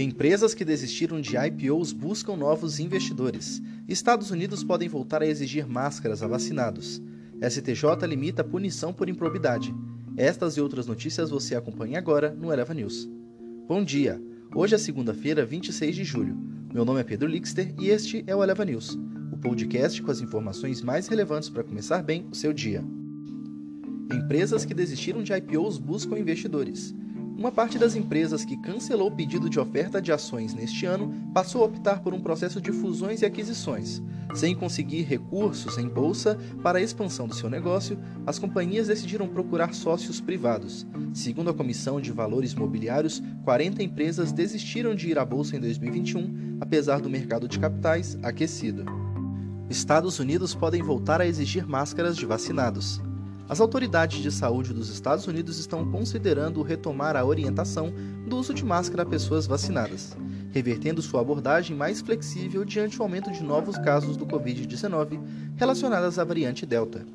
Empresas que desistiram de IPOs buscam novos investidores. Estados Unidos podem voltar a exigir máscaras a vacinados. STJ limita a punição por improbidade. Estas e outras notícias você acompanha agora no Eleva News. Bom dia! Hoje é segunda-feira, 26 de julho. Meu nome é Pedro Lixter e este é o Eleva News, o podcast com as informações mais relevantes para começar bem o seu dia. Empresas que desistiram de IPOs buscam investidores. Uma parte das empresas que cancelou o pedido de oferta de ações neste ano passou a optar por um processo de fusões e aquisições. Sem conseguir recursos em bolsa para a expansão do seu negócio, as companhias decidiram procurar sócios privados. Segundo a Comissão de Valores Mobiliários, 40 empresas desistiram de ir à bolsa em 2021, apesar do mercado de capitais aquecido. Estados Unidos podem voltar a exigir máscaras de vacinados. As autoridades de saúde dos Estados Unidos estão considerando retomar a orientação do uso de máscara a pessoas vacinadas, revertendo sua abordagem mais flexível diante o aumento de novos casos do Covid-19 relacionados à variante Delta.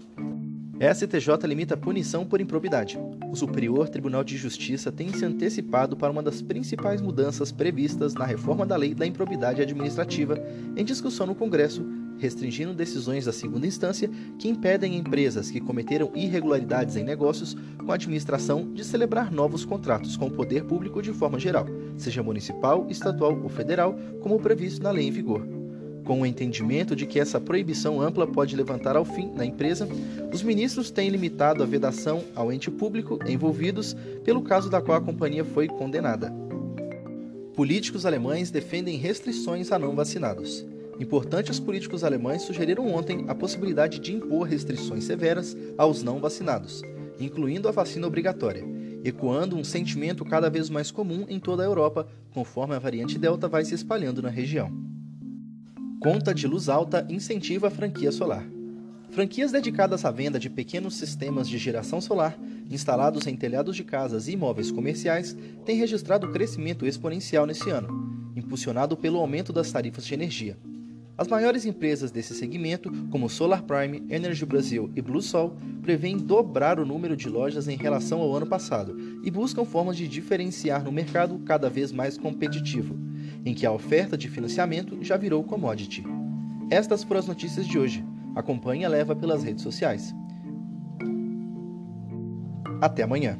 STJ limita a punição por improbidade. O Superior Tribunal de Justiça tem se antecipado para uma das principais mudanças previstas na reforma da Lei da Improbidade Administrativa em discussão no Congresso restringindo decisões da segunda instância que impedem empresas que cometeram irregularidades em negócios com a administração de celebrar novos contratos com o poder público de forma geral, seja municipal, estadual ou federal, como previsto na lei em vigor. Com o entendimento de que essa proibição ampla pode levantar ao fim na empresa, os ministros têm limitado a vedação ao ente público envolvidos pelo caso da qual a companhia foi condenada. Políticos alemães defendem restrições a não vacinados. Importantes políticos alemães sugeriram ontem a possibilidade de impor restrições severas aos não vacinados, incluindo a vacina obrigatória, ecoando um sentimento cada vez mais comum em toda a Europa, conforme a variante Delta vai se espalhando na região. Conta de luz alta incentiva a franquia solar. Franquias dedicadas à venda de pequenos sistemas de geração solar, instalados em telhados de casas e imóveis comerciais, têm registrado crescimento exponencial nesse ano, impulsionado pelo aumento das tarifas de energia. As maiores empresas desse segmento, como Solar Prime, Energy Brasil e BlueSol, prevêem dobrar o número de lojas em relação ao ano passado e buscam formas de diferenciar no mercado cada vez mais competitivo, em que a oferta de financiamento já virou commodity. Estas foram as notícias de hoje. Acompanhe a leva pelas redes sociais. Até amanhã.